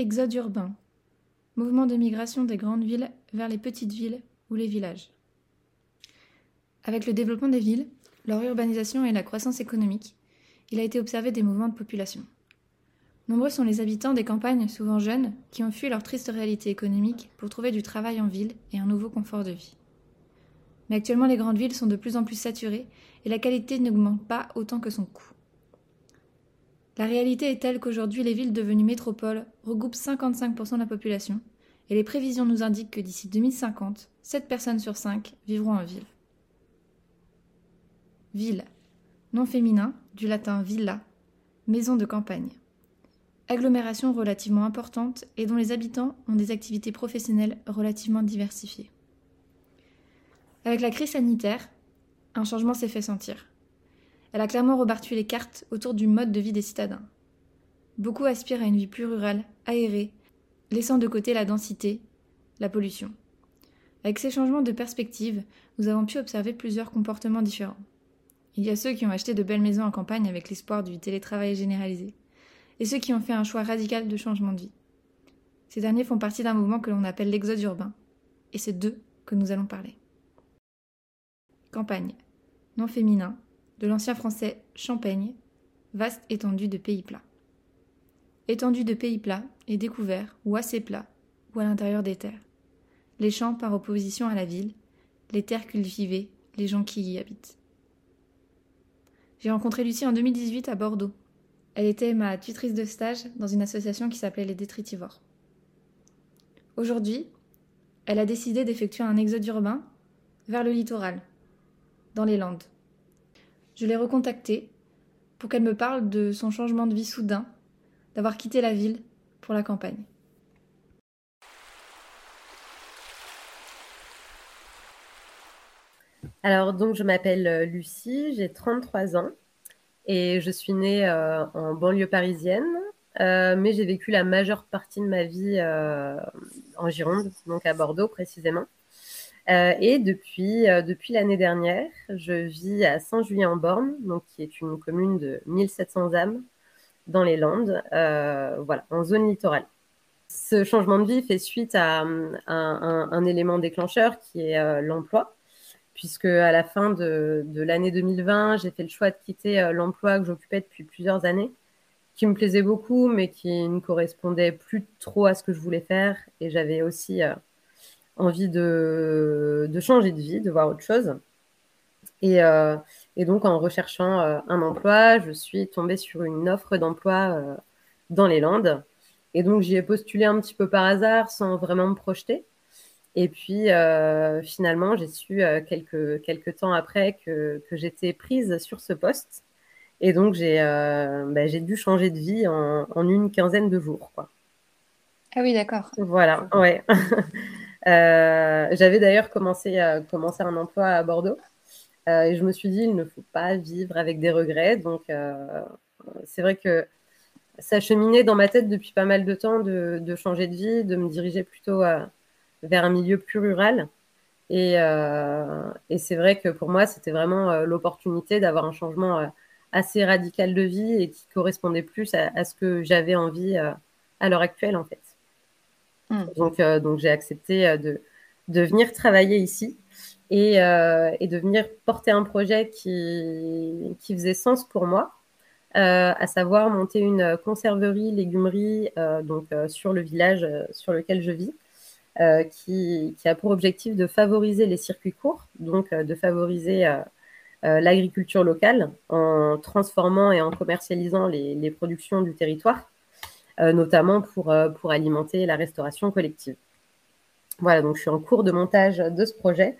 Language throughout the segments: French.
Exode urbain. Mouvement de migration des grandes villes vers les petites villes ou les villages. Avec le développement des villes, leur urbanisation et la croissance économique, il a été observé des mouvements de population. Nombreux sont les habitants des campagnes, souvent jeunes, qui ont fui leur triste réalité économique pour trouver du travail en ville et un nouveau confort de vie. Mais actuellement, les grandes villes sont de plus en plus saturées et la qualité n'augmente pas autant que son coût. La réalité est telle qu'aujourd'hui, les villes devenues métropoles regroupent 55% de la population et les prévisions nous indiquent que d'ici 2050, 7 personnes sur 5 vivront en ville. Ville, nom féminin, du latin villa, maison de campagne. Agglomération relativement importante et dont les habitants ont des activités professionnelles relativement diversifiées. Avec la crise sanitaire, un changement s'est fait sentir. Elle a clairement rebattu les cartes autour du mode de vie des citadins. Beaucoup aspirent à une vie plus rurale, aérée, laissant de côté la densité, la pollution. Avec ces changements de perspective, nous avons pu observer plusieurs comportements différents. Il y a ceux qui ont acheté de belles maisons en campagne avec l'espoir du télétravail généralisé, et ceux qui ont fait un choix radical de changement de vie. Ces derniers font partie d'un mouvement que l'on appelle l'exode urbain, et c'est d'eux que nous allons parler. Campagne, nom féminin, de l'ancien français champaigne, vaste étendue de pays plats. Étendue de pays plats et découvert ou assez plats ou à l'intérieur des terres. Les champs par opposition à la ville, les terres cultivées, les gens qui y habitent. J'ai rencontré Lucie en 2018 à Bordeaux. Elle était ma tutrice de stage dans une association qui s'appelait les Détritivores. Aujourd'hui, elle a décidé d'effectuer un exode urbain vers le littoral, dans les Landes je l'ai recontactée pour qu'elle me parle de son changement de vie soudain, d'avoir quitté la ville pour la campagne. Alors, donc, je m'appelle euh, Lucie, j'ai 33 ans et je suis née euh, en banlieue parisienne, euh, mais j'ai vécu la majeure partie de ma vie en Gironde, donc à Bordeaux précisément. Euh, et depuis, euh, depuis l'année dernière, je vis à Saint-Julien-en-Borne, qui est une commune de 1700 âmes dans les Landes, euh, voilà, en zone littorale. Ce changement de vie fait suite à, un, élément déclencheur qui est l'emploi, puisque à la fin de, de l'année 2020, j'ai fait le choix de quitter l'emploi que j'occupais depuis plusieurs années, qui me plaisait beaucoup, mais qui ne correspondait plus trop à ce que je voulais faire. Et j'avais aussi envie de, changer de vie, de voir autre chose. Et, euh, donc, en recherchant euh, un emploi, je suis tombée sur une offre d'emploi euh, dans les Landes. Et donc, j'y ai postulé un petit peu par hasard, sans vraiment me projeter. Et puis, finalement, j'ai su quelques, quelques temps après que, j'étais prise sur ce poste. Et donc, j'ai bah, dû changer de vie en, en, une quinzaine de jours. Quoi. Ah oui, d'accord. Voilà, ouais. Euh, j'avais d'ailleurs commencé, à, commencer un emploi à Bordeaux euh, et je me suis dit, il ne faut pas vivre avec des regrets. Donc, euh, c'est vrai que ça cheminait dans ma tête depuis pas mal de temps de, changer de vie, de me diriger plutôt vers un milieu plus rural. Et, et c'est vrai que pour moi, c'était vraiment l'opportunité d'avoir un changement assez radical de vie et qui correspondait plus à, à ce que j'avais envie à l'heure actuelle, en fait. Mm. Donc, euh, donc j'ai accepté euh, de, venir travailler ici et, euh, et, de venir porter un projet qui, faisait sens pour moi, à savoir monter une conserverie, légumerie sur le village sur lequel je vis. qui, qui, a pour objectif de favoriser les circuits courts, donc de favoriser l'agriculture locale en transformant et en commercialisant les, les productions du territoire. Euh, notamment pour, euh, pour alimenter la restauration collective. Voilà, donc je suis en cours de montage de ce projet.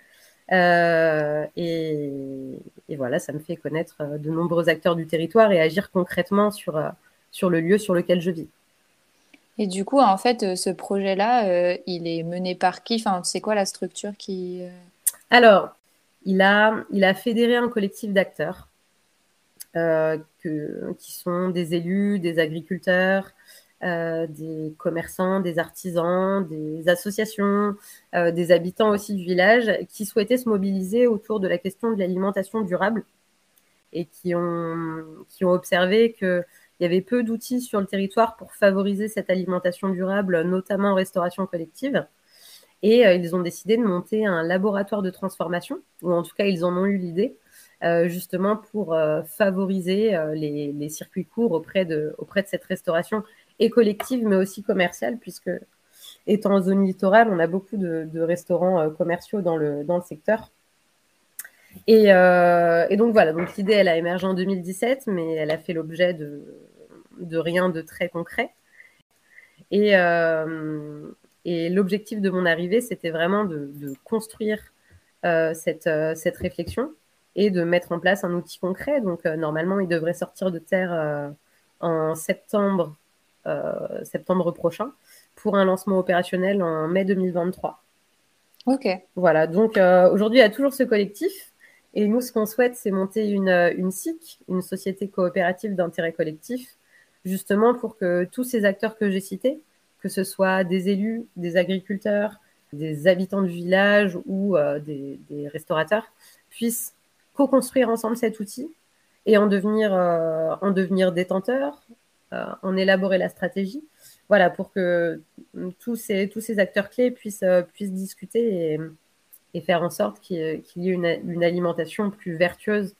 Euh, et, voilà, ça me fait connaître de nombreux acteurs du territoire et agir concrètement sur, sur le lieu sur lequel je vis. Et du coup, en fait, ce projet-là, il est mené par qui? Enfin, C'est quoi la structure qui... Alors, il a, il a fédéré un collectif d'acteurs qui sont des élus, des agriculteurs, euh, des commerçants, des artisans, des associations, euh, des habitants aussi du village qui souhaitaient se mobiliser autour de la question de l'alimentation durable et qui ont, observé qu'il il y avait peu d'outils sur le territoire pour favoriser cette alimentation durable, notamment en restauration collective. Et ils ont décidé de monter un laboratoire de transformation, ou en tout cas, ils en ont eu l'idée, justement pour favoriser les, circuits courts auprès de cette restauration et collective, mais aussi commerciale, puisque étant en zone littorale, on a beaucoup de, restaurants commerciaux dans le, dans le secteur. Et, donc voilà, donc l'idée, elle a émergé en 2017, mais elle a fait l'objet de, de rien de très concret. Et, et l'objectif de mon arrivée, c'était vraiment de, construire cette, cette réflexion et de mettre en place un outil concret. Donc, euh, normalement, il devrait sortir de terre euh, en septembre, euh, septembre prochain pour un lancement opérationnel en mai 2023. Ok. Voilà, donc aujourd'hui, il y a toujours ce collectif. Et nous, ce qu'on souhaite, c'est monter une, une SIC, une société coopérative d'intérêt collectif, justement pour que tous ces acteurs que j'ai cités, que ce soit des élus, des agriculteurs, des habitants du village ou des, des, restaurateurs, puissent co-construire ensemble cet outil et en devenir, euh, en devenir détenteur, euh, en élaborer la stratégie. Voilà, pour que tous ces, tous ces acteurs clés puissent, euh, discuter et, et faire en sorte qu'il y ait une, une alimentation plus vertueuse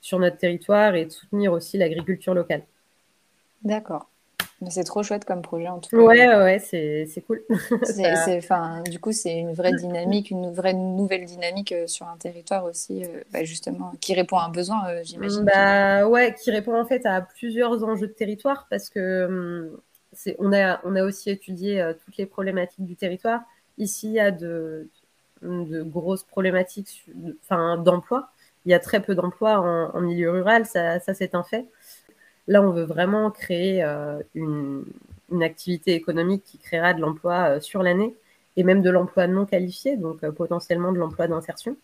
sur notre territoire et de soutenir aussi l'agriculture locale. D'accord. C'est trop chouette comme projet en tout cas. Ouais, ouais, c'est cool. du coup, c'est une vraie dynamique, une vraie nouvelle dynamique euh, sur un territoire aussi, euh, bah, justement, qui répond à un besoin, euh, j'imagine. Bah ouais, qui répond en fait à plusieurs enjeux de territoire parce que hum, c'est on a, on a aussi étudié toutes les problématiques du territoire. Ici, il y a de, de grosses problématiques d'emploi. Il y a très peu d'emplois en, en, milieu rural, ça, ça c'est un fait. Là, on veut vraiment créer euh, une, activité économique qui créera de l'emploi euh, sur l'année et même de l'emploi non qualifié, donc euh, potentiellement de l'emploi d'insertion.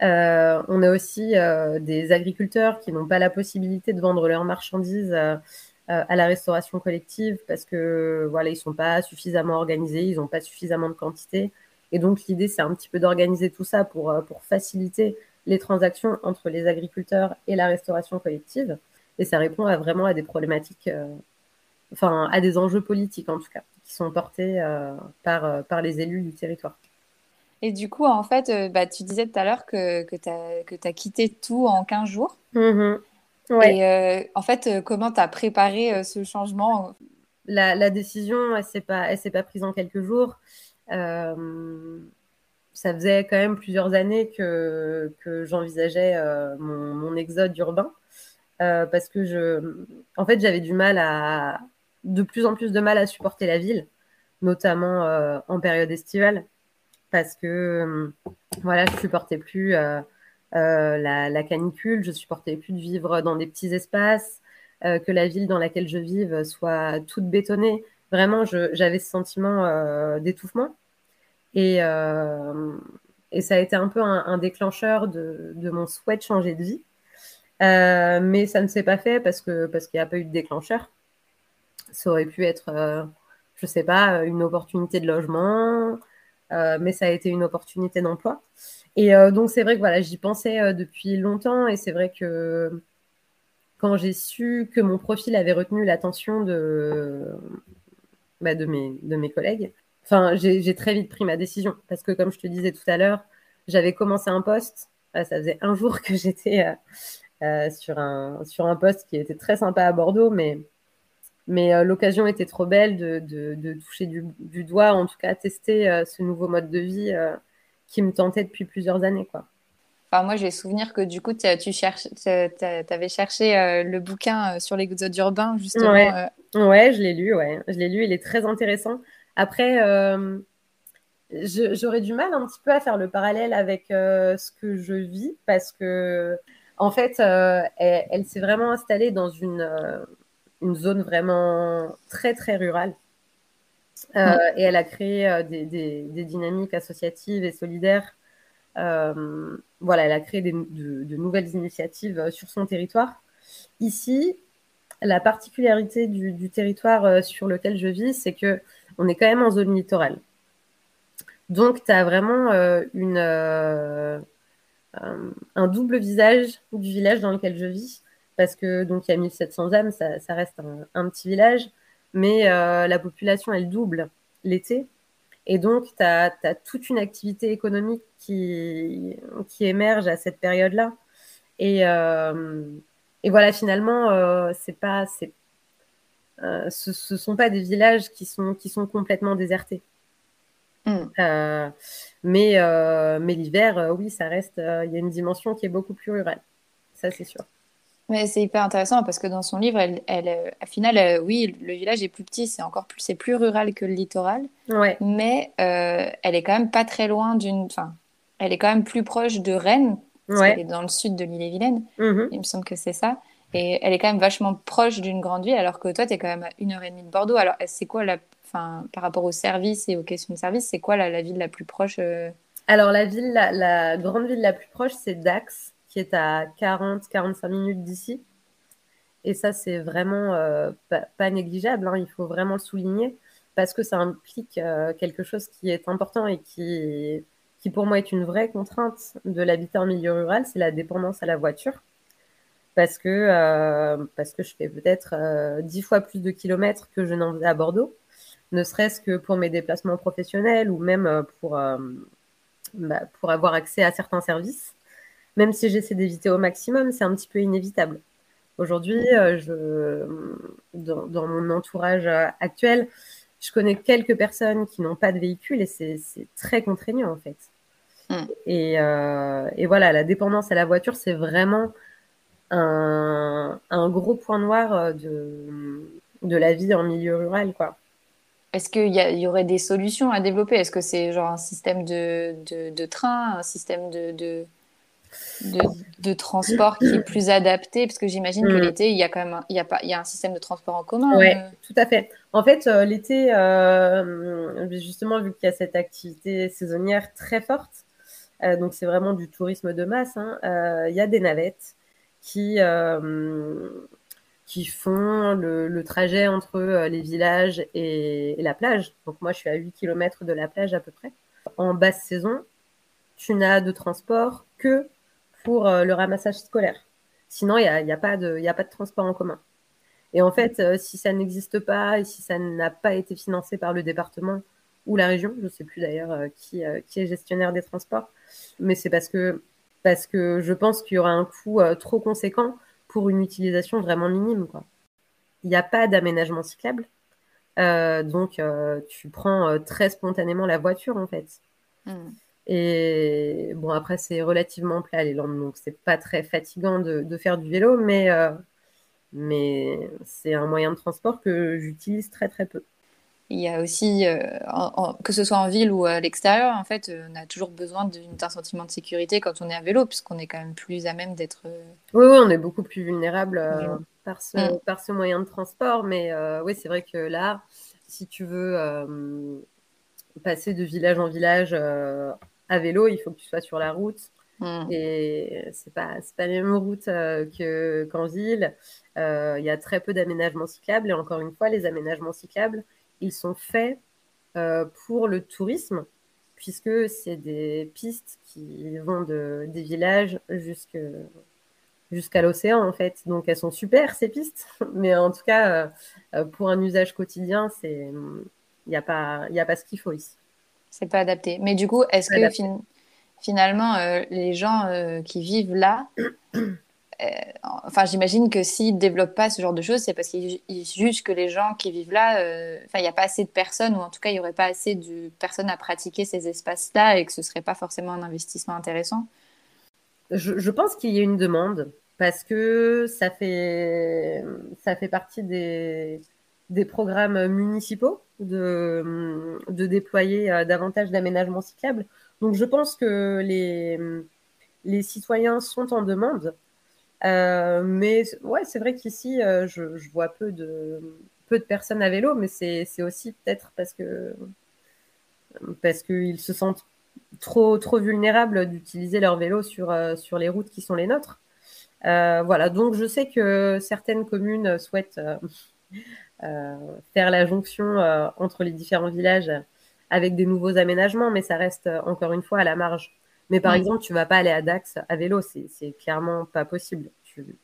on a aussi des agriculteurs qui n'ont pas la possibilité de vendre leurs marchandises à la restauration collective parce que voilà, ils sont pas suffisamment organisés, ils n'ont pas suffisamment de quantité. Et donc l'idée, c'est un petit peu d'organiser tout ça pour, pour faciliter les transactions entre les agriculteurs et la restauration collective et ça répond à vraiment à des problématiques, euh, enfin à des enjeux politiques en tout cas, qui sont portés euh, par, euh, par les élus du territoire. Et du coup, en fait, bah, tu disais tout à l'heure que, que tu as, as, quitté tout en 15 jours. Mmh ouais. Et en fait, comment tu as préparé ce changement? La, la, décision, elle ne s'est pas, pas prise en quelques jours. ça faisait quand même plusieurs années que, que j'envisageais mon, mon, exode urbain. Euh, parce que je, en fait, j'avais du mal à, de plus en plus de mal à supporter la ville, notamment euh, en période estivale, parce que euh, voilà, je supportais plus la, canicule, je supportais plus de vivre dans des petits espaces, que la ville dans laquelle je vive soit toute bétonnée. Vraiment, j'avais ce sentiment d'étouffement. Et, et, ça a été un peu un, déclencheur de, mon souhait de changer de vie. Euh, mais ça ne s'est pas fait parce que parce qu'il n'y a pas eu de déclencheur. Ça aurait pu être, euh, je sais pas, une opportunité de logement, euh, mais ça a été une opportunité d'emploi. Et donc c'est vrai que voilà, j'y pensais depuis longtemps et c'est vrai que quand j'ai su que mon profil avait retenu l'attention de bah, de mes de mes collègues, enfin j'ai très vite pris ma décision parce que comme je te disais tout à l'heure, j'avais commencé un poste, ça faisait un jour que j'étais euh, sur, un, sur un poste qui était très sympa à Bordeaux, mais, mais euh, l'occasion était trop belle de, de, toucher du, du, doigt, en tout cas tester euh, ce nouveau mode de vie qui me tentait depuis plusieurs années. Quoi. Enfin, moi, j'ai souvenir que du coup, tu cherches, avais cherché le bouquin sur l'exode urbain, justement. Ouais. ouais, je l'ai lu, ouais. Je l'ai lu, il est très intéressant. Après, j'aurais du mal un petit peu à faire le parallèle avec ce que je vis parce que en fait, euh, elle, s'est vraiment installée dans une, euh, une, zone vraiment très, très rurale. Euh, et elle a créé des, des, dynamiques associatives et solidaires. voilà, elle a créé de, de, nouvelles initiatives sur son territoire. Ici, la particularité du, du territoire sur lequel je vis, c'est que on est quand même en zone littorale. Donc, tu as vraiment une, un double visage du village dans lequel je vis. parce que donc il y a 1700 âmes, ça, reste un, petit village, mais la population, elle double l'été. Et donc, tu as, toute une activité économique qui, émerge à cette période-là. Et, et, voilà, finalement, pas, ce ne sont pas des villages qui sont, qui sont complètement désertés. Mm. Euh, mais euh, mais l'hiver, euh, oui, ça reste. Il y a une dimension qui est beaucoup plus rurale. Ça, c'est sûr. Mais c'est hyper intéressant parce que dans son livre, elle, elle à final, oui, le village est plus petit, c'est encore plus, c'est plus rural que le littoral. Ouais. Mais elle est quand même pas très loin d'une. Enfin, elle est quand même plus proche de Rennes. Ouais. Elle est dans le sud de l'île-et-Vilaine. Mm-hmm. Il me semble que c'est ça. Et elle est quand même vachement proche d'une grande ville, alors que toi, tu es quand même à une heure et demie de Bordeaux. Alors, c'est quoi la enfin, par rapport aux services et aux questions de service, c'est quoi la, ville la plus proche euh Alors, la, ville, la, grande ville la plus proche, c'est Dax, qui est à 40-45 minutes d'ici. Et ça, c'est vraiment euh, pas, négligeable, hein, il faut vraiment le souligner, parce que ça implique euh, quelque chose qui est important et qui, qui, pour moi, est une vraie contrainte de l'habitat en milieu rural, c'est la dépendance à la voiture. Parce que, parce que je fais peut-être 10 fois plus de kilomètres que je n'en faisais à Bordeaux ne serait-ce que pour mes déplacements professionnels ou même euh, pour, euh, bah, pour avoir accès à certains services. Même si j'essaie d'éviter au maximum, c'est un petit peu inévitable. Aujourd'hui, euh, je, dans, mon entourage actuel, je connais quelques personnes qui n'ont pas de véhicule et c'est très contraignant en fait. Hmm. Et, et, voilà, la dépendance à la voiture, c'est vraiment un, un, gros point noir de, de la vie en milieu rural. quoi. Est-ce qu'il y, y, aurait des solutions à développer? Est-ce que c'est genre un système de, de, train, un système de, de, de, transport qui est plus adapté? Parce que j'imagine que mm. l'été, il y a quand même un, il y a pas, il y a un système de transport en commun. Oui, euh. tout à fait. En fait, euh, l'été, euh, justement, vu qu'il y a cette activité saisonnière très forte, donc c'est vraiment du tourisme de masse, hein, il y a des navettes qui qui font le, trajet entre euh, les villages et, la plage. Donc moi, je suis à 8 km de la plage à peu près. En basse saison, tu n'as de transport que pour euh, le ramassage scolaire. Sinon, il n'y a, a, pas de, a pas de transport en commun. Et en fait, euh, si ça n'existe pas et si ça n'a pas été financé par le département ou la région, je ne sais plus d'ailleurs qui, qui, est gestionnaire des transports, mais c'est parce que, parce que je pense qu'il y aura un coût trop conséquent pour une utilisation vraiment minime. Quoi. Il n'y a pas d'aménagement cyclable. Euh, donc, euh, tu prends euh, très spontanément la voiture, en fait. Hmm. Et bon, après, c'est relativement plat, les Landes, donc c'est pas très fatigant de, faire du vélo, mais, mais c'est un moyen de transport que j'utilise très, très peu. Il y a aussi, euh, que ce soit en ville ou à l'extérieur, en fait, euh, on a toujours besoin d'un sentiment de sécurité quand on est à vélo, puisqu'on est quand même plus à même d'être. Euh, oui, oui, on est beaucoup plus vulnérable par, ce, mm. par ce moyen de transport. Mais oui, c'est vrai que là, si tu veux passer de village en village à vélo, il faut que tu sois sur la route. Mm. Et c'est pas, pas la même route qu'en ville. Il y a très peu d'aménagements cyclables. Et encore une fois, les aménagements cyclables, ils sont faits euh, pour le tourisme, puisque c'est des pistes qui vont de, des villages jusqu'à l'océan, en fait. Donc, elles sont super, ces pistes. Mais en tout cas, euh, pour un usage quotidien, il n'y a, pas, a pas ce qu'il faut ici. C'est pas adapté. Mais du coup, est-ce que finalement, euh, les gens qui vivent là euh, enfin, j'imagine que s'ils développent pas ce genre de choses, c'est parce qu'ils jugent que les gens qui vivent là, euh, enfin, il n'y a pas assez de personnes, ou en tout cas, il n'y aurait pas assez de personnes à pratiquer ces espaces-là et que ce serait pas forcément un investissement intéressant. Je, pense qu'il y a une demande parce que ça fait, ça fait partie des, des programmes municipaux de, de déployer euh, davantage d'aménagements cyclables. Donc, je pense que les, les citoyens sont en demande. Euh, mais ouais, c'est vrai qu'ici, euh, je, vois peu de, peu de personnes à vélo, mais c'est aussi peut-être parce que parce qu'ils se sentent trop, trop vulnérables d'utiliser leur vélo sur, euh, sur les routes qui sont les nôtres. voilà, donc je sais que certaines communes souhaitent faire la jonction entre les différents villages avec des nouveaux aménagements, mais ça reste encore une fois à la marge. Mais par exemple, tu vas pas aller à Dax à vélo, c'est clairement pas possible. Tu,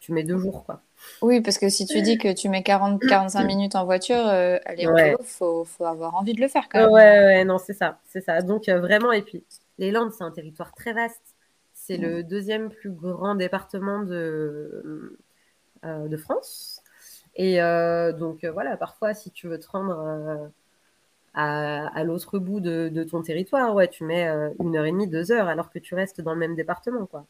tu mets deux jours, quoi. Oui, parce que si tu dis que tu mets 40-45 minutes en voiture, aller au vélo, faut, faut avoir envie de le faire quand même. Ouais, ouais, non, c'est ça, c'est ça. Donc vraiment, et puis les Landes, c'est un territoire très vaste. C'est le mm. deuxième plus grand département de, de France. Et donc voilà, parfois, si tu veux te rendre à, l'autre bout de, ton territoire, ouais, tu mets euh, une heure et demie, deux heures, alors que tu restes dans le même département, quoi.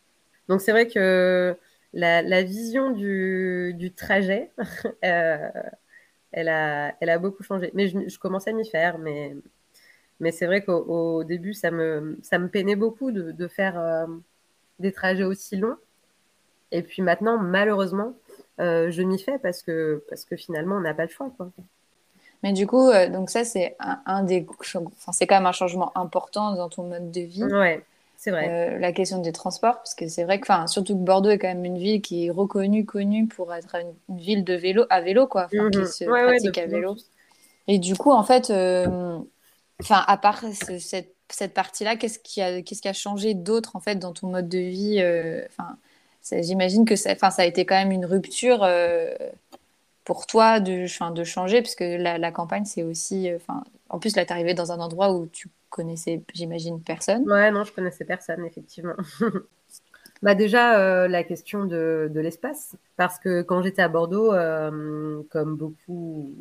Donc c'est vrai que la, vision du, trajet, euh, elle, a, beaucoup changé. Mais je, commence à m'y faire, mais, c'est vrai qu'au début, ça me, ça me peinait beaucoup de, faire euh, des trajets aussi longs. Et puis maintenant, malheureusement, je m'y fais parce que, parce que finalement, on n'a pas le choix, quoi. Mais du coup, euh, donc ça, c'est un, des. Enfin, c'est quand même un changement important dans ton mode de vie. Ouais, c'est vrai. Euh, la question des transports, parce que c'est vrai que, enfin, surtout que Bordeaux est quand même une ville qui est reconnue, connue pour être une, ville de vélo, à vélo, quoi. Enfin, qui mhm. se pratique à vélo. Et du coup, en fait, euh, enfin, à part cette, cette partie-là, qu'est-ce qui a, qu'est-ce qui a changé d'autre, en fait, dans ton mode de vie Enfin, j'imagine que ça, ça a été quand même une rupture pour toi de, de changer, parce que la, campagne, c'est aussi. Euh, en plus, là, tu arrivé dans un endroit où tu connaissais, j'imagine, personne. Ouais, non, je connaissais personne, effectivement. bah déjà, euh, la question de, de l'espace, parce que quand j'étais à Bordeaux, euh, comme, beaucoup,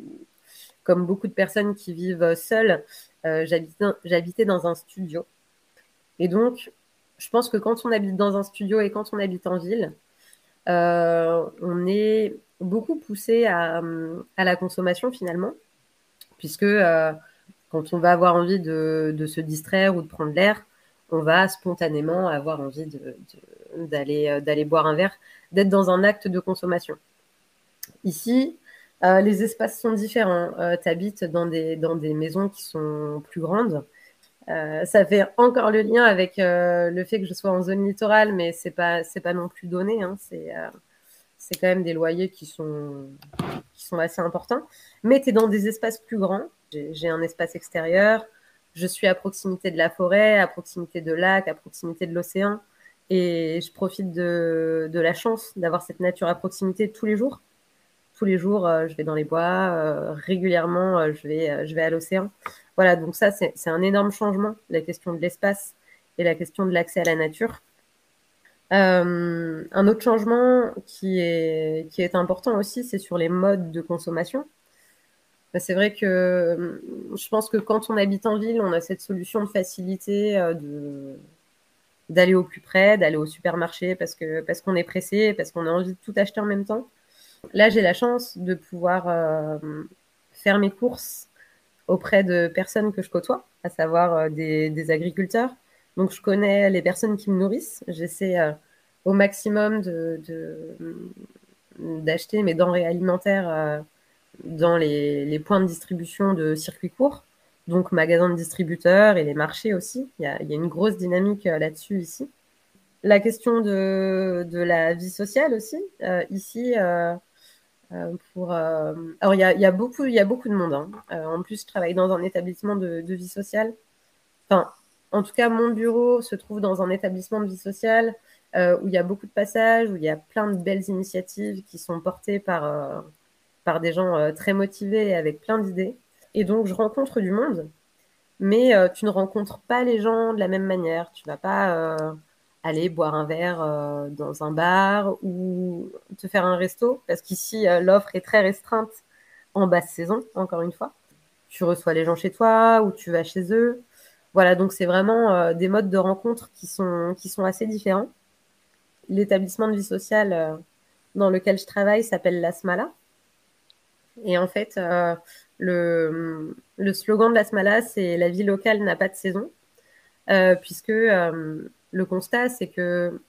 comme beaucoup de personnes qui vivent seules, j'habitais dans un studio. Et donc, je pense que quand on habite dans un studio et quand on habite en ville, on est beaucoup poussé à, la consommation finalement, puisque euh, quand on va avoir envie de, se distraire ou de prendre l'air, on va spontanément avoir envie d'aller euh, boire un verre, d'être dans un acte de consommation. Ici, euh, les espaces sont différents. tu habites dans des maisons qui sont plus grandes. Ça fait encore le lien avec le fait que je sois en zone littorale, mais c'est pas c'est pas non plus donné. Hein. c'est c'est quand même des loyers qui sont, qui sont assez importants. Mais tu es dans des espaces plus grands. J'ai un espace extérieur. Je suis à proximité de la forêt, à proximité de lacs, à proximité de l'océan. Et je profite de, de la chance d'avoir cette nature à proximité tous les jours. Tous les jours, euh, je vais dans les bois. Euh, régulièrement, euh, je, vais, je vais à l'océan. Voilà, donc ça, c'est un énorme changement, la question de l'espace et la question de l'accès à la nature. Un autre changement qui est, qui est important aussi, c'est sur les modes de consommation. Bah, c'est vrai que je pense que quand on habite en ville, on a cette solution de facilité de, d'aller au plus près, d'aller au supermarché parce, que, parce qu'on est pressé, parce qu'on a envie de tout acheter en même temps. Là, j'ai la chance de pouvoir faire mes courses auprès de personnes que je côtoie, à savoir des, des agriculteurs, donc, je connais les personnes qui me nourrissent. J'essaie euh, au maximum d'acheter mes denrées alimentaires euh, dans les, points de distribution de circuits courts, donc magasins de distributeurs et les marchés aussi. Il y a, une grosse dynamique euh, là-dessus ici. La question de, la vie sociale aussi. ici, pour, alors il y a, beaucoup, il y a beaucoup de monde. Hein. en plus, je travaille dans un établissement de, vie sociale. Enfin, en tout cas, mon bureau se trouve dans un établissement de vie sociale euh, où il y a beaucoup de passages, où il y a plein de belles initiatives qui sont portées par, euh, par des gens euh, très motivés et avec plein d'idées. Et donc, je rencontre du monde, mais tu ne rencontres pas les gens de la même manière. Tu vas pas aller boire un verre dans un bar ou te faire un resto, parce qu'ici, l'offre est très restreinte en basse saison, encore une fois. Tu reçois les gens chez toi ou tu vas chez eux. Voilà, donc c'est vraiment euh, des modes de rencontre qui sont, qui sont assez différents. L'établissement de vie sociale euh, dans lequel je travaille s'appelle la Smala. Et en fait, euh, le, le, slogan de la Smala, c'est la vie locale n'a pas de saison, puisque le constat, c'est que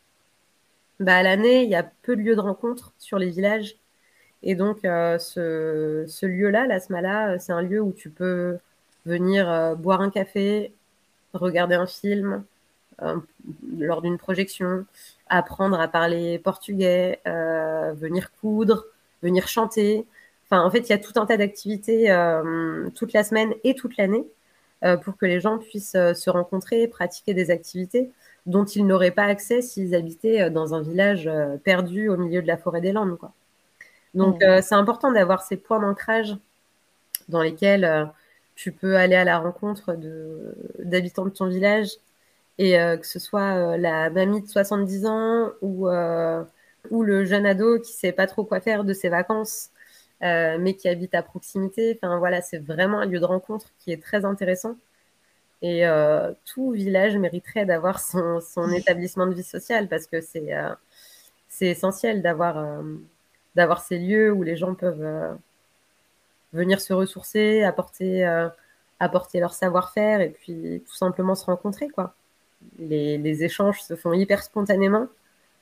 bah, à l'année, il y a peu de lieux de rencontre sur les villages. Et donc, ce, ce lieu-là, la Smala, c'est un lieu où tu peux venir boire un café, regarder un film euh, lors d'une projection, apprendre à parler portugais, euh, venir coudre, venir chanter. Enfin, en fait, il y a tout un tas d'activités euh, toute la semaine et toute l'année pour que les gens puissent se rencontrer, pratiquer des activités. Dont ils n'auraient pas accès s'ils habitaient dans un village perdu au milieu de la forêt des Landes. Quoi. Donc, mmh. c'est important d'avoir ces points d'ancrage dans lesquels tu peux aller à la rencontre d'habitants de, ton village et que ce soit la mamie de 70 ans ou, ou le jeune ado qui sait pas trop quoi faire de ses vacances euh, mais qui habite à proximité. Enfin voilà, c'est vraiment un lieu de rencontre qui est très intéressant. Et euh, tout village mériterait d'avoir son, son, établissement de vie sociale parce que c'est euh, essentiel d'avoir d'avoir ces lieux où les gens peuvent venir se ressourcer, apporter apporter leur savoir-faire et puis tout simplement se rencontrer quoi. Les, les échanges se font hyper spontanément.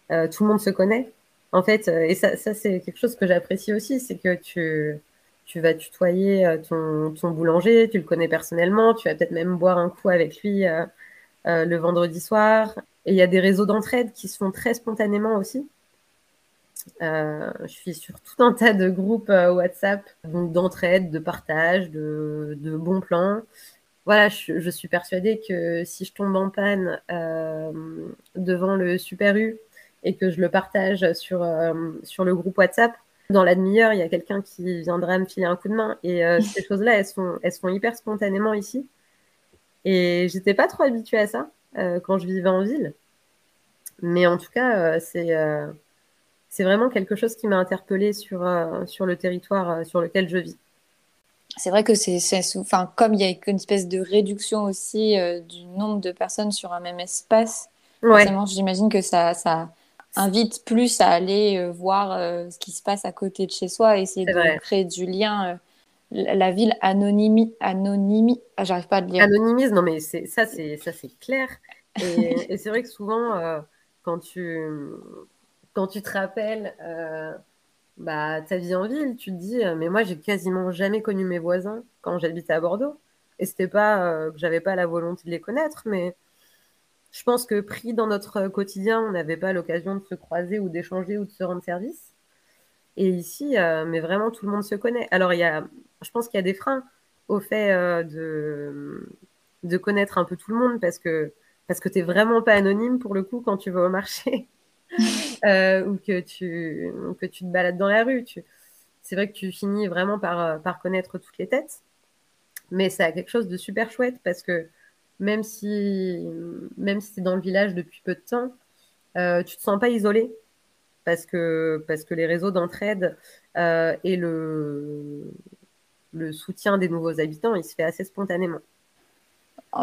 tout le monde se connaît. En fait, euh, et ça, c'est quelque chose que j'apprécie aussi, c'est que tu, tu vas tutoyer euh, ton, boulanger, tu le connais personnellement, tu vas peut-être même boire un coup avec lui euh, le vendredi soir. Et il y a des réseaux d'entraide qui se font très spontanément aussi. je suis sur tout un tas de groupes WhatsApp, d'entraide, de partage, de, bons plans. Voilà, je, suis persuadée que si je tombe en panne devant le Super U, et que je le partage euh, sur le groupe WhatsApp, dans la demi-heure, il y a quelqu'un qui viendra me filer un coup de main. Et euh, ces choses-là, elles sont, elles sont hyper spontanément ici. Et j'étais pas trop habituée à ça euh, quand je vivais en ville. Mais en tout cas, c'est c'est vraiment quelque chose qui m'a interpellée sur, sur le territoire sur lequel je vis. C'est vrai que c'est, enfin, comme il y a une espèce de réduction aussi du nombre de personnes sur un même espace, ouais. j'imagine que ça, ça, invite plus à aller euh, voir euh, ce qui se passe à côté de chez soi, essayer de créer du lien. Euh, la ville anonymi, anonymi, ah, j'arrive pas à le dire. Anonymise, non mais c'est ça, c'est ça, c'est clair. Et, c'est vrai que souvent, quand tu quand tu te rappelles bah, ta vie en ville, tu te dis, mais moi, j'ai quasiment jamais connu mes voisins quand j'habitais à Bordeaux. Et c'était pas que j'avais pas la volonté de les connaître, mais je pense que pris dans notre quotidien, on n'avait pas l'occasion de se croiser ou d'échanger ou de se rendre service. Et ici, euh, mais vraiment, tout le monde se connaît. Alors, il y a, je pense qu'il y a des freins au fait euh, de, de connaître un peu tout le monde parce que, parce que tu n'es vraiment pas anonyme pour le coup quand tu vas au marché euh, ou que tu, que tu te balades dans la rue. C'est vrai que tu finis vraiment par, par connaître toutes les têtes. Mais ça a quelque chose de super chouette parce que même si, même si tu es dans le village depuis peu de temps, euh, tu te sens pas isolé parce que, parce que les réseaux d'entraide euh, et le, le soutien des nouveaux habitants, il se fait assez spontanément.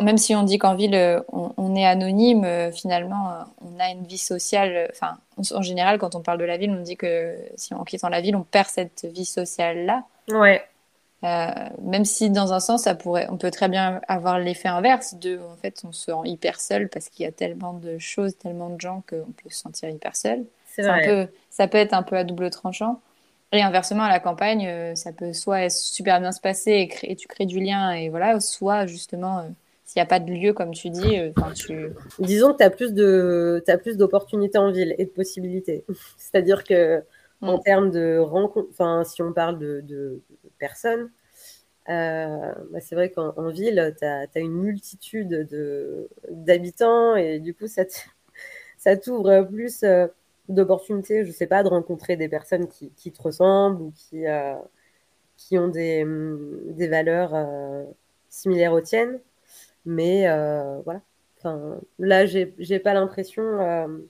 Même si on dit qu'en ville, euh, on, est anonyme, euh, finalement, on a une vie sociale. Enfin, en général, quand on parle de la ville, on dit que si on quitte la ville, on perd cette vie sociale-là. Ouais. Euh, même si dans un sens, ça pourrait, on peut très bien avoir l'effet inverse de, en fait, on se rend hyper seul parce qu'il y a tellement de choses, tellement de gens qu'on peut se sentir hyper seul. C'est un peu, ça peut être un peu à double tranchant. Et inversement, à la campagne, euh, ça peut soit super bien se passer et, tu crées du lien, et voilà, soit justement, euh, s'il n'y a pas de lieu, comme tu dis, tu... Disons que tu as plus de, as plus d'opportunités en ville et de possibilités. C'est-à-dire que en mm. termes de rencontres, enfin, si on parle de, de personnes, euh, bah, c'est vrai qu'en ville, tu as, une multitude d'habitants et du coup, ça t'ouvre plus euh, d'opportunités, je sais pas, de rencontrer des personnes qui, qui te ressemblent ou qui, euh, qui ont des, des valeurs similaires aux tiennes. Mais voilà. Enfin, là, j'ai pas l'impression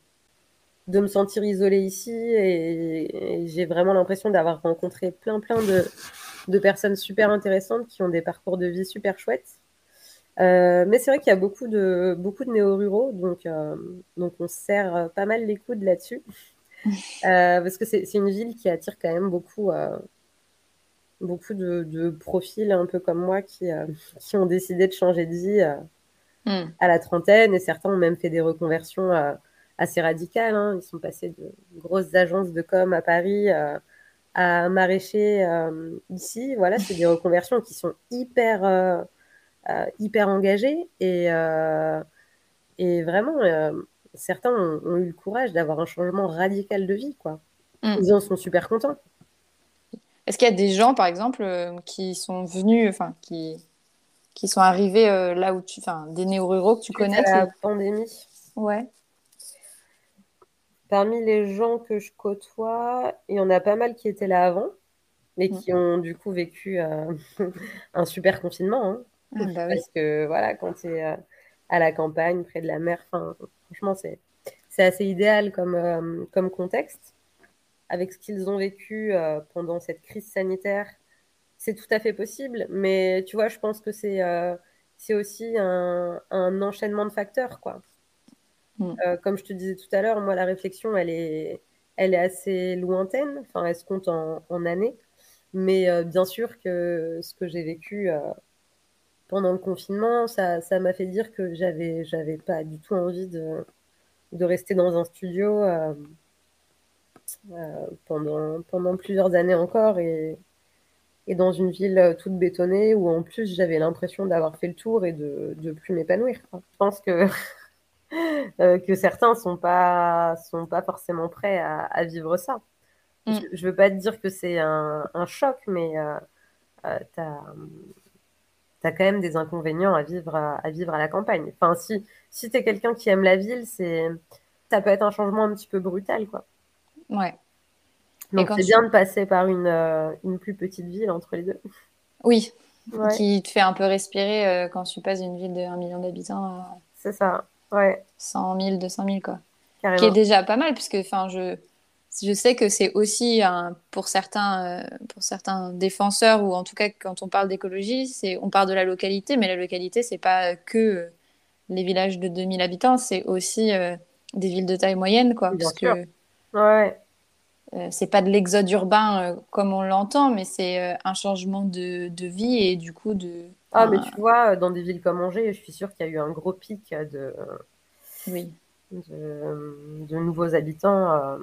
de me sentir isolée ici et, j'ai vraiment l'impression d'avoir rencontré plein plein de, de, personnes super intéressantes qui ont des parcours de vie super chouettes. Euh, mais c'est vrai qu'il y a beaucoup de, beaucoup de néo-ruraux, donc, euh, donc on serre pas mal les coudes là-dessus. Euh, parce que c'est une ville qui attire quand même beaucoup, beaucoup de, de, profils un peu comme moi qui, qui ont décidé de changer de vie hmm. à la trentaine et certains ont même fait des reconversions assez radicales. Hein. Ils sont passés de grosses agences de com à Paris à maraîcher euh, ici. Voilà, c'est des reconversions qui sont hyper, euh, hyper engagées et, et vraiment, certains ont, eu le courage d'avoir un changement radical de vie. Quoi. Mm. Ils en sont super contents. Est-ce qu'il y a des gens, par exemple, qui sont venus, enfin, qui, qui sont arrivés là où tu, enfin, des néo-ruraux que tu connais La pandémie. Ouais. Parmi les gens que je côtoie, il y en a pas mal qui étaient là avant, mais qui mm. ont du coup vécu euh, un super confinement. Hein. Ah, bah Parce que voilà, quand tu es euh, à la campagne, près de la mer, franchement, c'est assez idéal comme, euh, comme contexte. Avec ce qu'ils ont vécu pendant cette crise sanitaire, c'est tout à fait possible. Mais tu vois, je pense que c'est c'est aussi un, un, enchaînement de facteurs, quoi. Mm. Euh, comme je te disais tout à l'heure, moi, la réflexion, elle est, elle est assez lointaine. Enfin, elle se compte en, années. Mais euh, bien sûr que ce que j'ai vécu euh, pendant le confinement, ça, ça m'a fait dire que j'avais, j'avais pas du tout envie de, de rester dans un studio pendant, pendant plusieurs années encore et, et dans une ville toute bétonnée où en plus j'avais l'impression d'avoir fait le tour et de ne plus m'épanouir. Je pense que que certains sont pas sont pas forcément prêts à, vivre ça. Mm. Je, ne veux pas te dire que c'est un, choc, mais euh, euh, tu as, quand même des inconvénients à vivre à, vivre à la campagne. Enfin, si si es quelqu'un qui aime la ville, c'est ça peut être un changement un petit peu brutal, quoi. Ouais. Donc c'est bien de passer par une, une plus petite ville entre les deux. Oui, qui te fait un peu respirer quand tu passes d'une ville de 1 million d'habitants. C'est ça. Ouais. 100 000, 200 000, quoi. Qui est déjà pas mal, puisque je, je sais que c'est aussi un, pour, certains, euh, pour certains défenseurs, ou en tout cas quand on parle d'écologie, on parle de la localité, mais la localité, c'est pas que euh, les villages de 2000 habitants, c'est aussi euh, des villes de taille moyenne, quoi. Bien sûr. ouais. c'est pas de l'exode urbain comme on l'entend, mais c'est un changement de, de, vie et du coup de, ah, mais tu vois, dans des villes comme Angers, je suis sûre qu'il y a eu un gros pic de, oui. de, nouveaux habitants. Euh,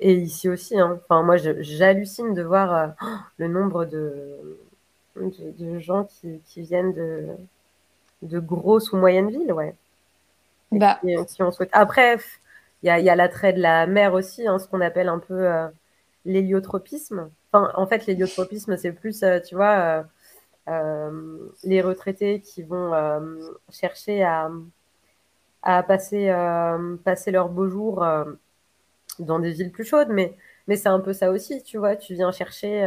et ici aussi. Hein. Enfin, moi, j'hallucine de voir euh, le nombre de, de, gens qui, qui, viennent de, de grosses ou moyennes villes, ouais. Bah. on souhaite. Après, il y a, y a l'attrait de la mer aussi, hein, ce qu'on appelle un peu euh, l'héliotropisme. Enfin, en fait, l'héliotropisme, c'est plus, tu vois euh, les retraités qui vont euh, chercher à, à passer, euh, passer leurs beaux jours dans des villes plus chaudes, mais, mais c'est un peu ça aussi, tu vois, tu viens chercher,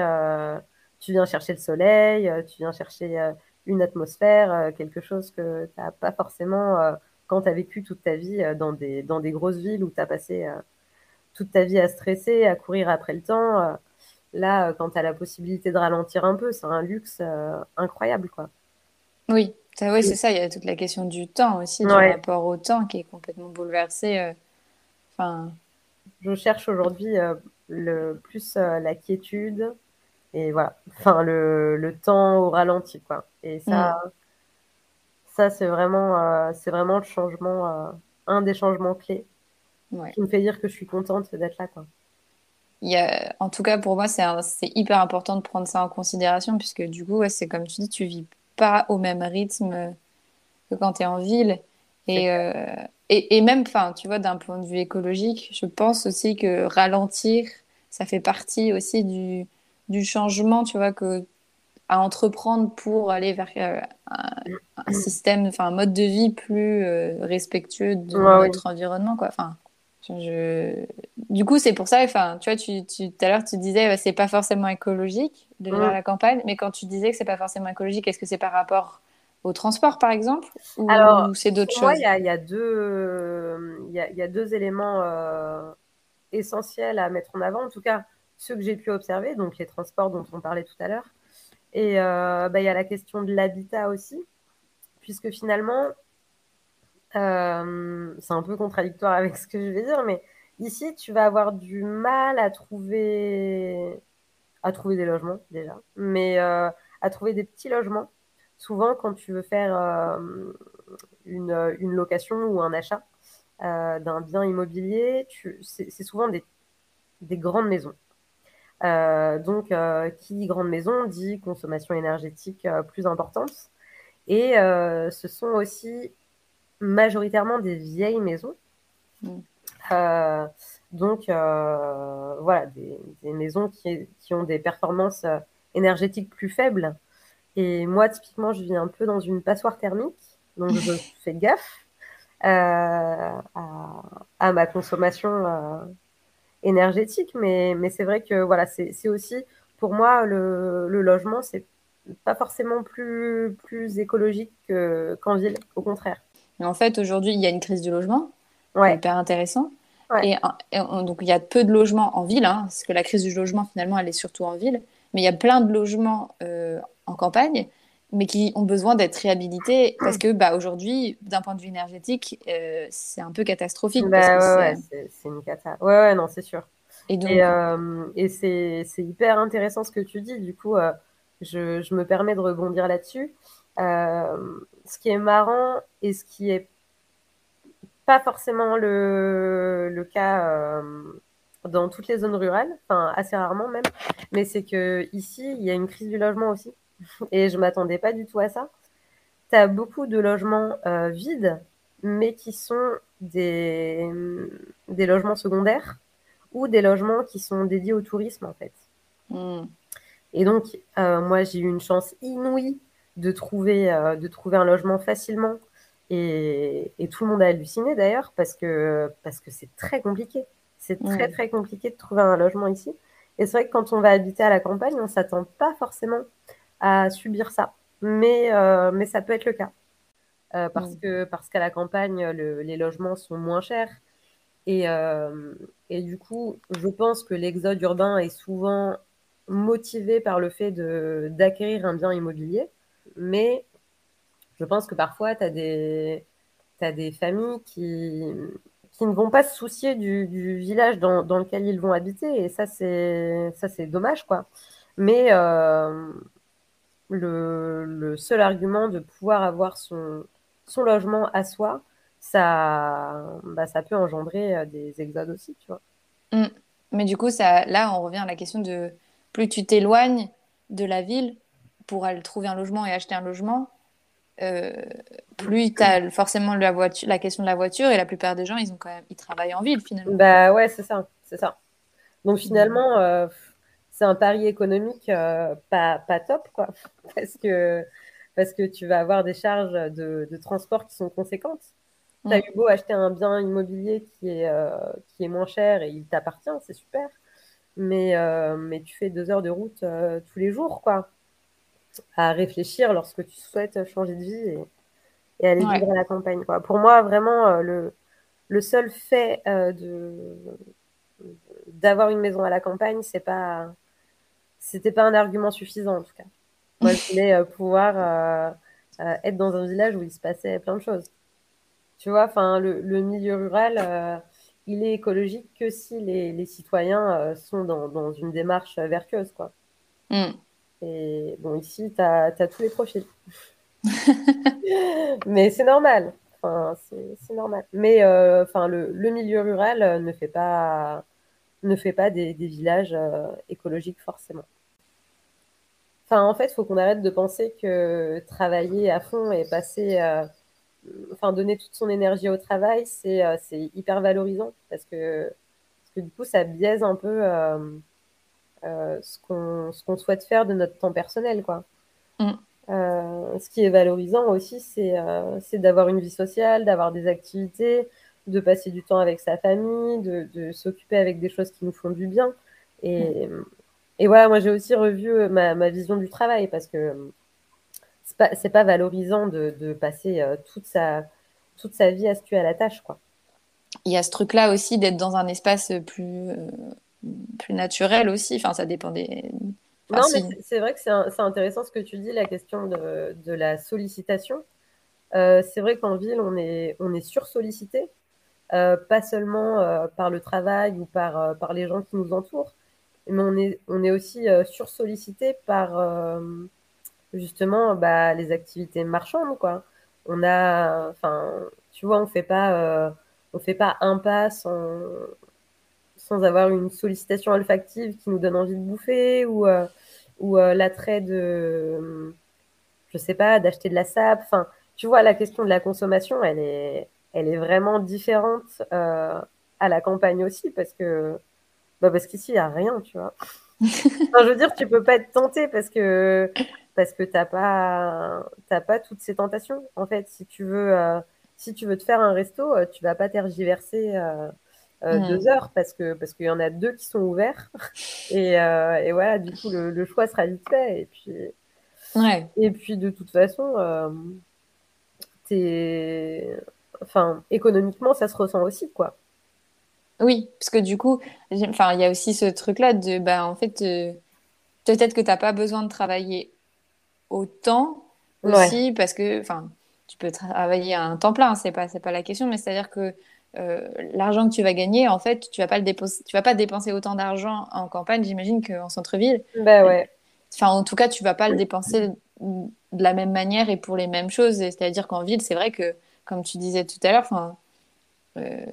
tu viens chercher le soleil, tu viens chercher une atmosphère, quelque chose que tu n'as pas forcément quand tu as vécu toute ta vie dans des, dans des grosses villes où tu as passé toute ta vie à stresser, à courir après le temps. Là, euh, quand tu as la possibilité de ralentir un peu, c'est un luxe euh, incroyable, quoi. Oui, c'est ça. Il y a toute la question du temps aussi, du rapport au temps qui est complètement bouleversé. Euh, enfin. Je cherche aujourd'hui le plus la quiétude et voilà, enfin le, le, temps au ralenti, quoi. Et ça, mm. ça c'est vraiment, c'est vraiment le changement, un des changements clés qui me fait dire que je suis contente d'être là, quoi en tout cas, pour moi, c'est hyper important de prendre ça en considération, puisque du coup, c'est comme tu dis, tu vis pas au même rythme que quand tu es en ville. Et, euh, et, et, même, tu vois, d'un point de vue écologique, je pense aussi que ralentir, ça fait partie aussi du, du changement, tu vois, que, à entreprendre pour aller vers euh, un, système, enfin, un mode de vie plus euh, respectueux de notre environnement, quoi. Enfin, je... Du coup, c'est pour ça, enfin, tu vois, tu, tu, tout à l'heure, tu disais, bah, c'est pas forcément écologique de vivre à la campagne, mais quand tu disais que c'est pas forcément écologique, est-ce que c'est par rapport au transport, par exemple, ou, Alors, c'est d'autres choses Moi, il y a, y, a deux, y, a, y a deux éléments euh, essentiels à mettre en avant, en tout cas, ceux que j'ai pu observer, donc les transports dont on parlait tout à l'heure. Et euh, bah, il y a la question de l'habitat aussi, puisque finalement, euh, c'est un peu contradictoire avec ce que je vais dire, mais ici, tu vas avoir du mal à trouver, à trouver des logements déjà, mais euh, à trouver des petits logements. Souvent, quand tu veux faire euh, une, une, location ou un achat d'un bien immobilier, c'est souvent des, des, grandes maisons. donc, qui dit grande maison dit consommation énergétique plus importante. Et ce sont aussi majoritairement des vieilles maisons. Mm. Euh, donc, euh, voilà, des, maisons qui, qui, ont des performances euh, énergétiques plus faibles. Et moi, typiquement, je vis un peu dans une passoire thermique, donc je fais gaffe. à, ma consommation énergétique. Mais, mais c'est vrai que voilà, c'est aussi pour moi le, le logement, c'est pas forcément plus, plus écologique qu'en ville, au contraire. En fait, aujourd'hui, il y a une crise du logement, ouais. hyper intéressant. Et, donc, il y a peu de logements en ville, hein, parce que la crise du logement, finalement, elle est surtout en ville. Mais il y a plein de logements euh, en campagne, mais qui ont besoin d'être réhabilités, parce que bah, aujourd'hui, d'un point de vue énergétique, euh, c'est un peu catastrophique. Bah, ouais, c'est une cata. Ouais, ouais, non, c'est sûr. Et, donc... et, euh, et c'est hyper intéressant ce que tu dis. Du coup, je, je, me permets de rebondir là-dessus. Ce qui est marrant et ce qui est pas forcément le, le cas euh, dans toutes les zones rurales, enfin assez rarement même, mais c'est que ici, il y a une crise du logement aussi. Et je m'attendais pas du tout à ça. Tu as beaucoup de logements euh, vides, mais qui sont des, des logements secondaires ou des logements qui sont dédiés au tourisme en fait. Hmm. Et donc, euh, moi, j'ai eu une chance inouïe de trouver, de trouver un logement facilement. Et, tout le monde a halluciné d'ailleurs parce que parce que c'est très compliqué. C'est très très compliqué de trouver un logement ici. Et c'est vrai que quand on va habiter à la campagne, on s'attend pas forcément à subir ça, mais euh, mais ça peut être le cas. Euh, parce que parce qu'à la campagne, les logements sont moins chers. Et euh, et du coup, je pense que l'exode urbain est souvent motivé par le fait de d'acquérir un bien immobilier, mais je pense que parfois, tu as des, as des familles qui, qui ne vont pas se soucier du, village dans, dans, lequel ils vont habiter. Et ça, c'est, ça, c'est dommage, quoi. Mais euh, le, le, seul argument de pouvoir avoir son, son logement à soi, ça, bah, ça peut engendrer euh, des exodes aussi, tu vois. Mm. Mais du coup, ça, là, on revient à la question de plus tu t'éloignes de la ville pour aller trouver un logement et acheter un logement, euh, plus tu as forcément la, voiture, la question de la voiture et la plupart des gens, ils, ont quand même, ils travaillent en ville finalement. Bah ouais, c'est ça, c'est ça. Donc finalement, euh, c'est un pari économique euh, pas, pas top, quoi. Parce que, parce que tu vas avoir des charges de, de transport qui sont conséquentes. Tu as eu beau acheter un bien immobilier qui est, qui est moins cher et il t'appartient, c'est super. Mais, mais tu fais deux heures de route tous les jours, quoi à réfléchir lorsque tu souhaites changer de vie et, aller vivre à la campagne. Quoi. Pour moi, vraiment, euh, le, le seul fait euh, de d'avoir une maison à la campagne, c'est pas c'était pas un argument suffisant en tout cas. Moi, je voulais euh, pouvoir être dans un village où il se passait plein de choses. Tu vois, enfin, le, le, milieu rural, il est écologique que si les, les citoyens sont dans, dans, une démarche vertueuse, quoi. Mm. Et bon, ici, tu as, tous les profils. Mais c'est normal. Enfin, c'est normal. Mais euh, enfin, le, le, milieu rural euh, ne fait pas, ne fait pas des, des villages euh, écologiques forcément. Enfin, en fait, il faut qu'on arrête de penser que travailler à fond et passer, enfin, donner toute son énergie au travail, c'est hyper valorisant parce que, parce que du coup, ça biaise un peu euh, ce qu'on souhaite faire de notre temps personnel. Quoi. Mm. Euh, ce qui est valorisant aussi, c'est euh, d'avoir une vie sociale, d'avoir des activités, de passer du temps avec sa famille, de, de s'occuper avec des choses qui nous font du bien. Et, mm. et voilà, moi j'ai aussi revu ma, ma, vision du travail parce que c'est pas, pas valorisant de, de passer toute, sa, toute sa vie à se tuer à la tâche. Quoi. Il y a ce truc-là aussi d'être dans un espace plus plus naturel aussi. Enfin, ça dépend des. non, mais c'est vrai que c'est intéressant ce que tu dis, la question de, de la sollicitation. Euh, c'est vrai qu'en ville, on est, on est sursollicité, euh, pas seulement euh, par le travail ou par, par les gens qui nous entourent, mais on est, on est aussi sursollicité par justement bah, les activités marchandes. Quoi. On a, enfin, tu vois, on fait pas, on fait pas un pas sans, avoir une sollicitation olfactive qui nous donne envie de bouffer ou, euh, ou euh, l'attrait de, je sais pas, d'acheter de la sable. Enfin, tu vois, la question de la consommation, elle est, elle est vraiment différente euh, à la campagne aussi parce que, bah parce qu'ici, il n'y a rien, tu vois. je veux dire, tu peux pas être tenté parce que parce que t'as pas t'as pas toutes ces tentations. En fait, si tu veux si tu veux te faire un resto, tu vas pas tergiverser mmh. deux heures parce que parce qu'il y en a deux qui sont ouverts et, et voilà du coup le, le, choix sera vite fait et puis ouais. et puis de toute façon enfin, économiquement, ça se ressent aussi, quoi. Oui, parce que du coup, enfin, il y a aussi ce truc-là de, bah, en fait, euh, peut-être que tu n'as pas besoin de travailler autant aussi, parce que, enfin, tu peux travailler à un temps plein, c'est pas, c'est pas la question, mais c'est-à-dire que euh, l'argent que tu vas gagner, en fait, tu vas pas le tu vas pas dépenser autant d'argent en campagne, j'imagine, qu'en centre-ville. Ben ouais. Enfin, en tout cas, tu vas pas le dépenser de la même manière et pour les mêmes choses. C'est-à-dire qu'en ville, c'est vrai que, comme tu disais tout à l'heure, enfin, euh,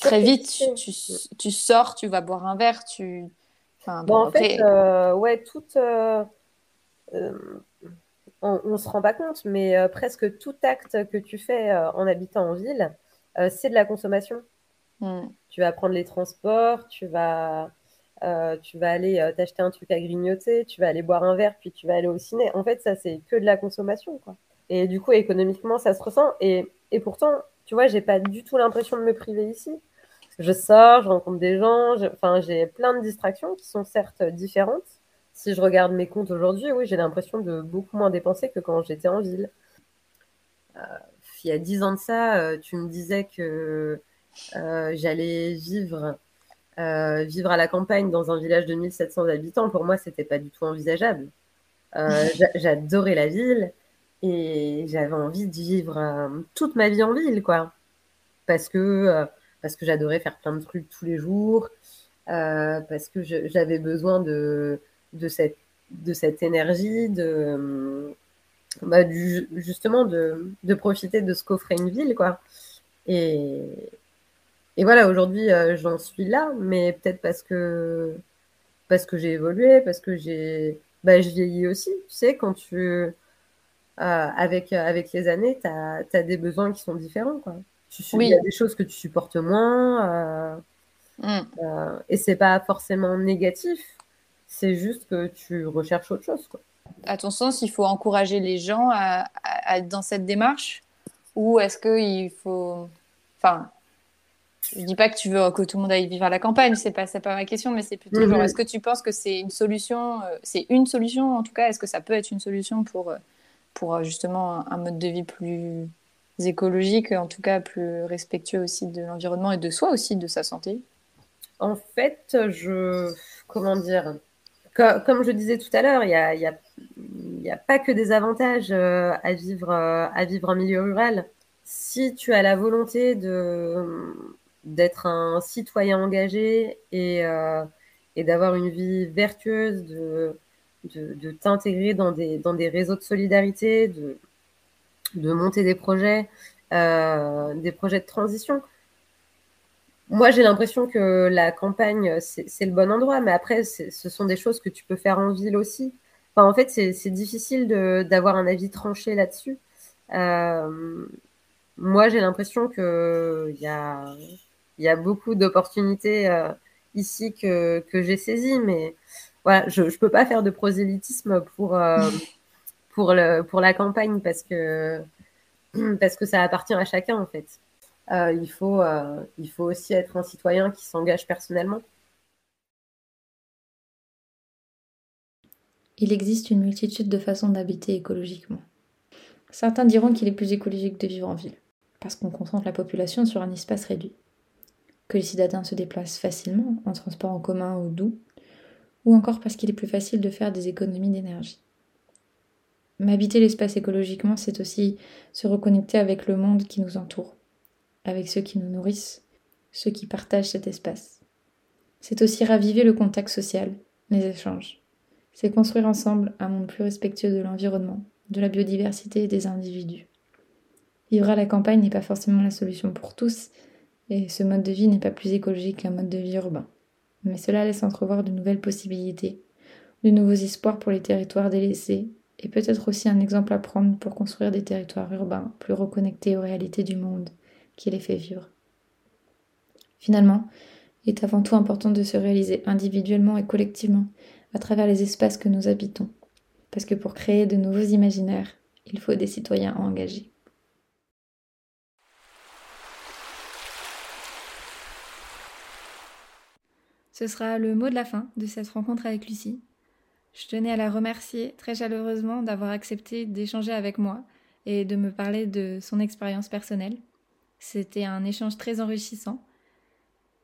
très vite, tu, tu, sors, tu vas boire un verre, tu. Enfin, en fait, euh, ouais, tout. Euh, on, on se rend pas compte, mais presque tout acte que tu fais en habitant en ville, c'est de la consommation. Hmm. Tu vas prendre les transports, tu vas euh, tu vas aller euh, t'acheter un truc à grignoter, tu vas aller boire un verre, puis tu vas aller au ciné. En fait, ça, c'est que de la consommation, quoi. Et du coup, économiquement, ça se ressent. Et, et pourtant, tu vois, j'ai pas du tout l'impression de me priver ici. Je sors, je rencontre des gens, enfin, j'ai plein de distractions qui sont certes différentes. Si je regarde mes comptes aujourd'hui, oui, j'ai l'impression de beaucoup moins dépenser que quand j'étais en ville. Euh, il y a dix ans de ça, tu me disais que j'allais vivre euh, vivre à la campagne dans un village de 1700 habitants, pour moi, c'était pas du tout envisageable. Euh, j'adorais la ville et j'avais envie de vivre euh, toute ma vie en ville, quoi. Parce que, parce que j'adorais faire plein de trucs tous les jours, parce que j'avais besoin de, de, cette, de cette énergie, de, bah, du, justement de, de profiter de ce qu'offrait une ville, quoi. Et, et voilà, aujourd'hui, euh, j'en suis là, mais peut-être parce que, parce que j'ai évolué, parce que j'ai, bah, je vieillis aussi. Tu sais, quand tu, euh, avec, avec les années, tu as, des besoins qui sont différents. Quoi. Tu, Il y a des choses que tu supportes moins. Euh, mm. et c'est pas forcément négatif, c'est juste que tu recherches autre chose. Quoi. À ton sens, il faut encourager les gens à, à être dans cette démarche? Ou est-ce qu'il faut. Enfin, je dis pas que tu veux que tout le monde aille vivre à la campagne, c'est pas pas ma question, mais c'est plutôt genre mhm. est-ce que tu penses que c'est une solution, euh, c'est une solution en tout cas, est-ce que ça peut être une solution pour euh, pour euh, justement un mode de vie plus écologique, en tout cas plus respectueux aussi de l'environnement et de soi aussi, de sa santé? En fait, je comment dire, comme je disais tout à l'heure, il y a, y, a, y a, pas que des avantages à vivre à vivre en milieu rural. Si tu as la volonté d'être un citoyen engagé et, euh, et d'avoir une vie vertueuse, de, de, t'intégrer dans des, dans des réseaux de solidarité, de, de monter des projets, euh, des projets de transition. Moi, j'ai l'impression que la campagne, c'est le bon endroit, mais après, ce sont des choses que tu peux faire en ville aussi. Enfin, en fait, c'est difficile d'avoir un avis tranché là-dessus. Euh, moi, j'ai l'impression qu'il y a, il y a beaucoup d'opportunités euh, ici que, que j'ai saisies, mais voilà, je ne peux pas faire de prosélytisme pour, euh, pour, le, pour la campagne parce que, parce que ça appartient à chacun en fait. Il, faut, il faut aussi être un citoyen qui s'engage personnellement. Il existe une multitude de façons d'habiter écologiquement. Certains diront qu'il est plus écologique de vivre en ville, parce qu'on concentre la population sur un espace réduit que les citadins se déplacent facilement en transport en commun ou doux, ou encore parce qu'il est plus facile de faire des économies d'énergie. Mais habiter l'espace écologiquement, c'est aussi se reconnecter avec le monde qui nous entoure, avec ceux qui nous nourrissent, ceux qui partagent cet espace. C'est aussi raviver le contact social, les échanges. C'est construire ensemble un monde plus respectueux de l'environnement, de la biodiversité et des individus. Vivre à la campagne n'est pas forcément la solution pour tous, et ce mode de vie n'est pas plus écologique qu'un mode de vie urbain. Mais cela laisse entrevoir de nouvelles possibilités, de nouveaux espoirs pour les territoires délaissés, et peut-être aussi un exemple à prendre pour construire des territoires urbains plus reconnectés aux réalités du monde qui les fait vivre. Finalement, il est avant tout important de se réaliser individuellement et collectivement à travers les espaces que nous habitons, parce que pour créer de nouveaux imaginaires, il faut des citoyens engagés. Ce sera le mot de la fin de cette rencontre avec Lucie. Je tenais à la remercier très chaleureusement d'avoir accepté d'échanger avec moi et de me parler de son expérience personnelle. C'était un échange très enrichissant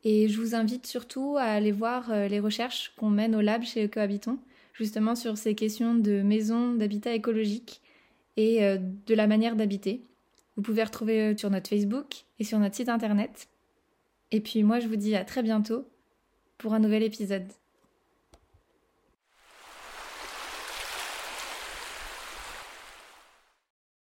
et je vous invite surtout à aller voir euh, les recherches qu'on mène au lab chez Cohabitons, justement sur ces questions de maison, d'habitat écologique et euh, de la manière d'habiter. Vous pouvez retrouver euh, sur notre Facebook et sur notre site internet. Et puis moi, je vous dis à très bientôt pour un nouvel épisode.